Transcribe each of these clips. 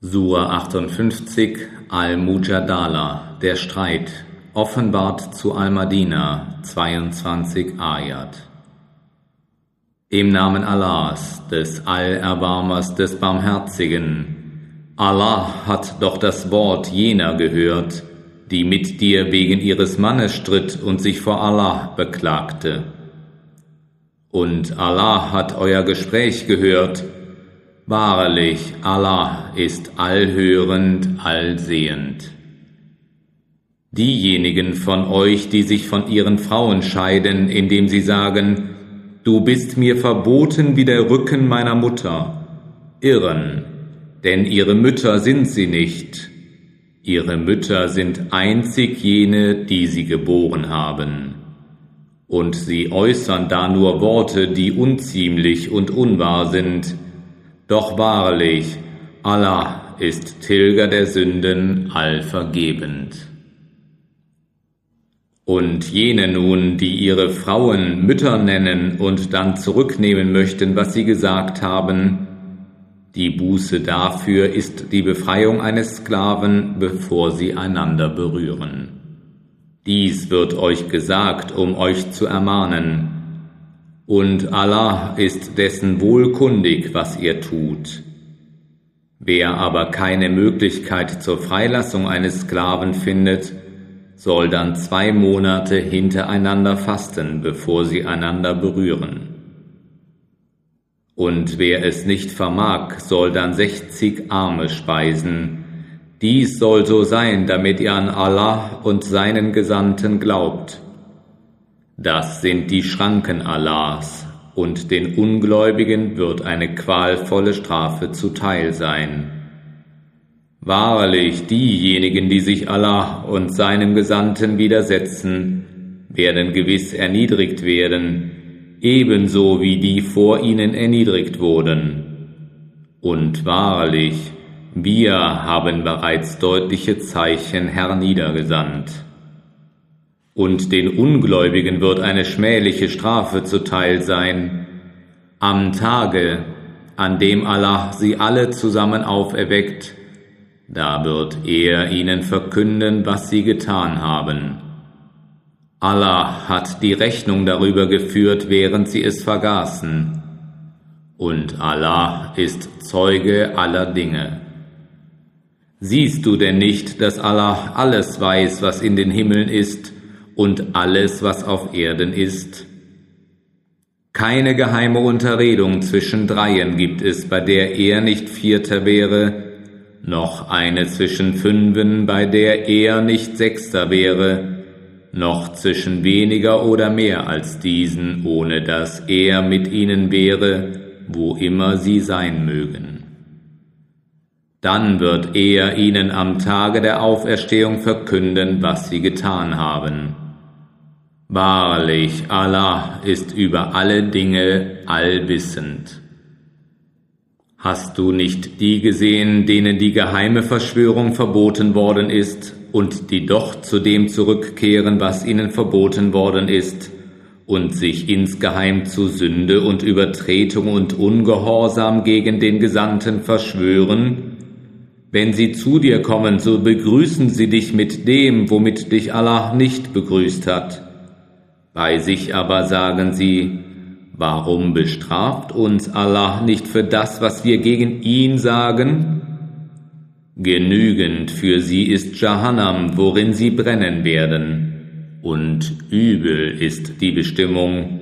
Sura 58 Al-Mujadala Der Streit offenbart zu Al-Madina 22 Ayat Im Namen Allahs, des Allerbarmers, des Barmherzigen. Allah hat doch das Wort jener gehört, die mit dir wegen ihres Mannes stritt und sich vor Allah beklagte. Und Allah hat euer Gespräch gehört, Wahrlich, Allah ist allhörend, allsehend. Diejenigen von euch, die sich von ihren Frauen scheiden, indem sie sagen, Du bist mir verboten wie der Rücken meiner Mutter, irren, denn ihre Mütter sind sie nicht. Ihre Mütter sind einzig jene, die sie geboren haben. Und sie äußern da nur Worte, die unziemlich und unwahr sind, doch wahrlich, Allah ist Tilger der Sünden allvergebend. Und jene nun, die ihre Frauen Mütter nennen und dann zurücknehmen möchten, was sie gesagt haben, die Buße dafür ist die Befreiung eines Sklaven, bevor sie einander berühren. Dies wird euch gesagt, um euch zu ermahnen, und Allah ist dessen wohlkundig, was ihr tut. Wer aber keine Möglichkeit zur Freilassung eines Sklaven findet, soll dann zwei Monate hintereinander fasten, bevor sie einander berühren. Und wer es nicht vermag, soll dann sechzig Arme speisen. Dies soll so sein, damit ihr an Allah und seinen Gesandten glaubt das sind die Schranken Allahs, und den Ungläubigen wird eine qualvolle Strafe zuteil sein. Wahrlich, diejenigen, die sich Allah und seinem Gesandten widersetzen, werden gewiss erniedrigt werden, ebenso wie die vor ihnen erniedrigt wurden. Und wahrlich, wir haben bereits deutliche Zeichen herniedergesandt und den Ungläubigen wird eine schmähliche Strafe zuteil sein. Am Tage, an dem Allah sie alle zusammen auferweckt, da wird er ihnen verkünden, was sie getan haben. Allah hat die Rechnung darüber geführt, während sie es vergaßen. Und Allah ist Zeuge aller Dinge. Siehst du denn nicht, dass Allah alles weiß, was in den Himmeln ist, und alles, was auf Erden ist. Keine geheime Unterredung zwischen Dreien gibt es, bei der er nicht Vierter wäre, noch eine zwischen Fünfen, bei der er nicht Sechster wäre, noch zwischen weniger oder mehr als diesen, ohne dass er mit ihnen wäre, wo immer sie sein mögen. Dann wird er ihnen am Tage der Auferstehung verkünden, was sie getan haben. Wahrlich, Allah ist über alle Dinge allwissend. Hast du nicht die gesehen, denen die geheime Verschwörung verboten worden ist und die doch zu dem zurückkehren, was ihnen verboten worden ist, und sich insgeheim zu Sünde und Übertretung und Ungehorsam gegen den Gesandten verschwören? Wenn sie zu dir kommen, so begrüßen sie dich mit dem, womit dich Allah nicht begrüßt hat bei sich aber sagen sie, warum bestraft uns Allah nicht für das, was wir gegen ihn sagen? Genügend für sie ist Jahannam, worin sie brennen werden, und übel ist die Bestimmung.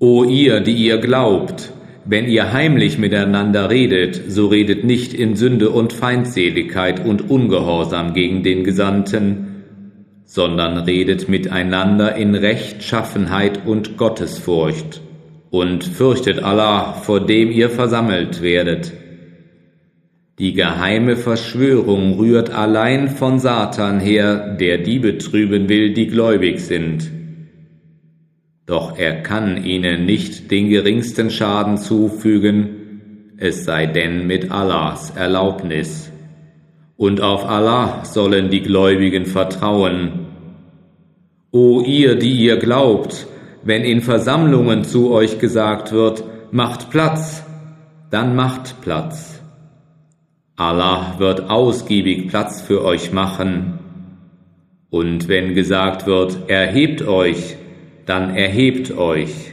O ihr, die ihr glaubt, wenn ihr heimlich miteinander redet, so redet nicht in Sünde und Feindseligkeit und Ungehorsam gegen den Gesandten, sondern redet miteinander in Rechtschaffenheit und Gottesfurcht und fürchtet Allah, vor dem ihr versammelt werdet. Die geheime Verschwörung rührt allein von Satan her, der die betrüben will, die gläubig sind. Doch er kann ihnen nicht den geringsten Schaden zufügen, es sei denn mit Allahs Erlaubnis. Und auf Allah sollen die Gläubigen vertrauen, O ihr, die ihr glaubt, wenn in Versammlungen zu euch gesagt wird, macht Platz, dann macht Platz. Allah wird ausgiebig Platz für euch machen. Und wenn gesagt wird, erhebt euch, dann erhebt euch.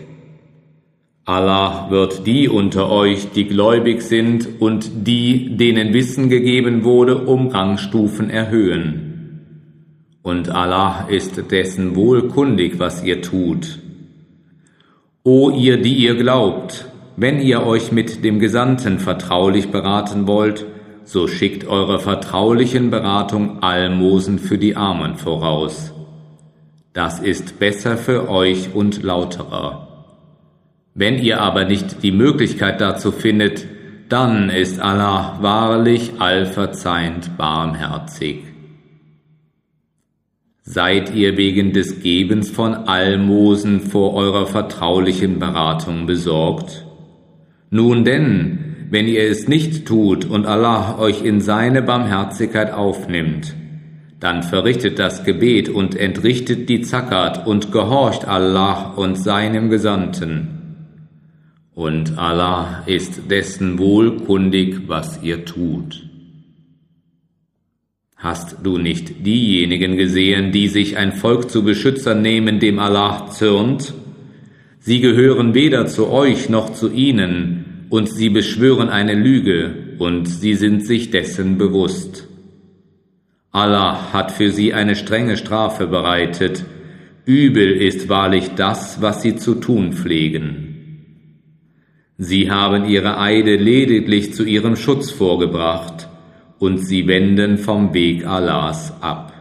Allah wird die unter euch, die gläubig sind und die, denen Wissen gegeben wurde, um Rangstufen erhöhen. Und Allah ist dessen wohlkundig, was ihr tut. O ihr, die ihr glaubt, wenn ihr euch mit dem Gesandten vertraulich beraten wollt, so schickt eurer vertraulichen Beratung Almosen für die Armen voraus. Das ist besser für euch und lauterer. Wenn ihr aber nicht die Möglichkeit dazu findet, dann ist Allah wahrlich allverzeihend barmherzig. Seid ihr wegen des Gebens von Almosen vor eurer vertraulichen Beratung besorgt? Nun denn, wenn ihr es nicht tut und Allah euch in seine Barmherzigkeit aufnimmt, dann verrichtet das Gebet und entrichtet die Zakat und gehorcht Allah und seinem Gesandten und Allah ist dessen wohlkundig, was ihr tut. Hast du nicht diejenigen gesehen, die sich ein Volk zu Beschützern nehmen, dem Allah zürnt? Sie gehören weder zu euch noch zu ihnen, und sie beschwören eine Lüge, und sie sind sich dessen bewusst. Allah hat für sie eine strenge Strafe bereitet, übel ist wahrlich das, was sie zu tun pflegen. Sie haben ihre Eide lediglich zu ihrem Schutz vorgebracht, und sie wenden vom Weg Allahs ab.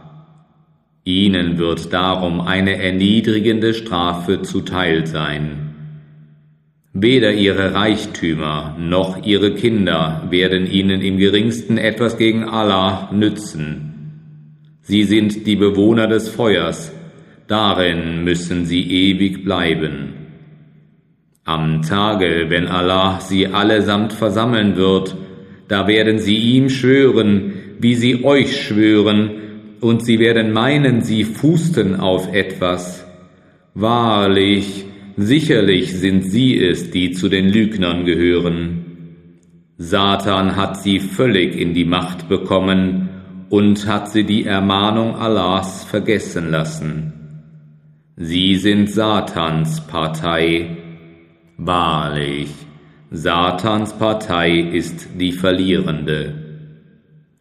Ihnen wird darum eine erniedrigende Strafe zuteil sein. Weder ihre Reichtümer noch ihre Kinder werden ihnen im geringsten etwas gegen Allah nützen. Sie sind die Bewohner des Feuers, darin müssen sie ewig bleiben. Am Tage, wenn Allah sie allesamt versammeln wird, da werden sie ihm schwören, wie sie euch schwören, und sie werden meinen, sie fußten auf etwas. Wahrlich, sicherlich sind sie es, die zu den Lügnern gehören. Satan hat sie völlig in die Macht bekommen und hat sie die Ermahnung Allahs vergessen lassen. Sie sind Satans Partei, Wahrlich, Satans Partei ist die verlierende.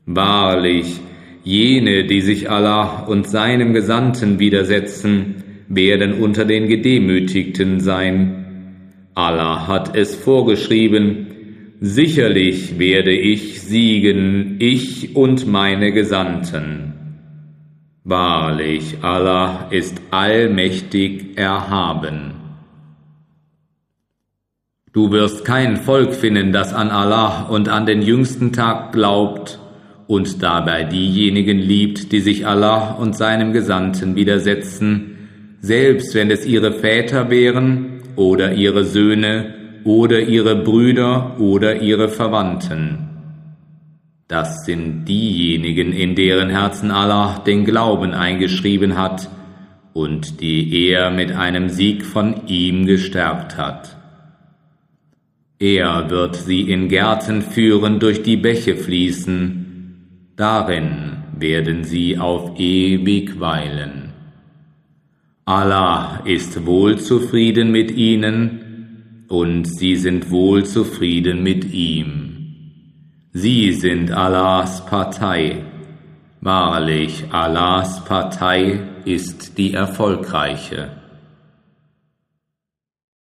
Wahrlich, jene, die sich Allah und seinem Gesandten widersetzen, werden unter den Gedemütigten sein. Allah hat es vorgeschrieben, sicherlich werde ich siegen, ich und meine Gesandten. Wahrlich, Allah ist allmächtig erhaben. Du wirst kein Volk finden, das an Allah und an den jüngsten Tag glaubt und dabei diejenigen liebt, die sich Allah und seinem Gesandten widersetzen, selbst wenn es ihre Väter wären oder ihre Söhne oder ihre Brüder oder ihre Verwandten. Das sind diejenigen, in deren Herzen Allah den Glauben eingeschrieben hat und die er mit einem Sieg von ihm gestärkt hat. Er wird sie in Gärten führen, durch die Bäche fließen, darin werden sie auf ewig weilen. Allah ist wohl zufrieden mit ihnen, und sie sind wohl zufrieden mit ihm. Sie sind Allahs Partei. Wahrlich, Allahs Partei ist die erfolgreiche.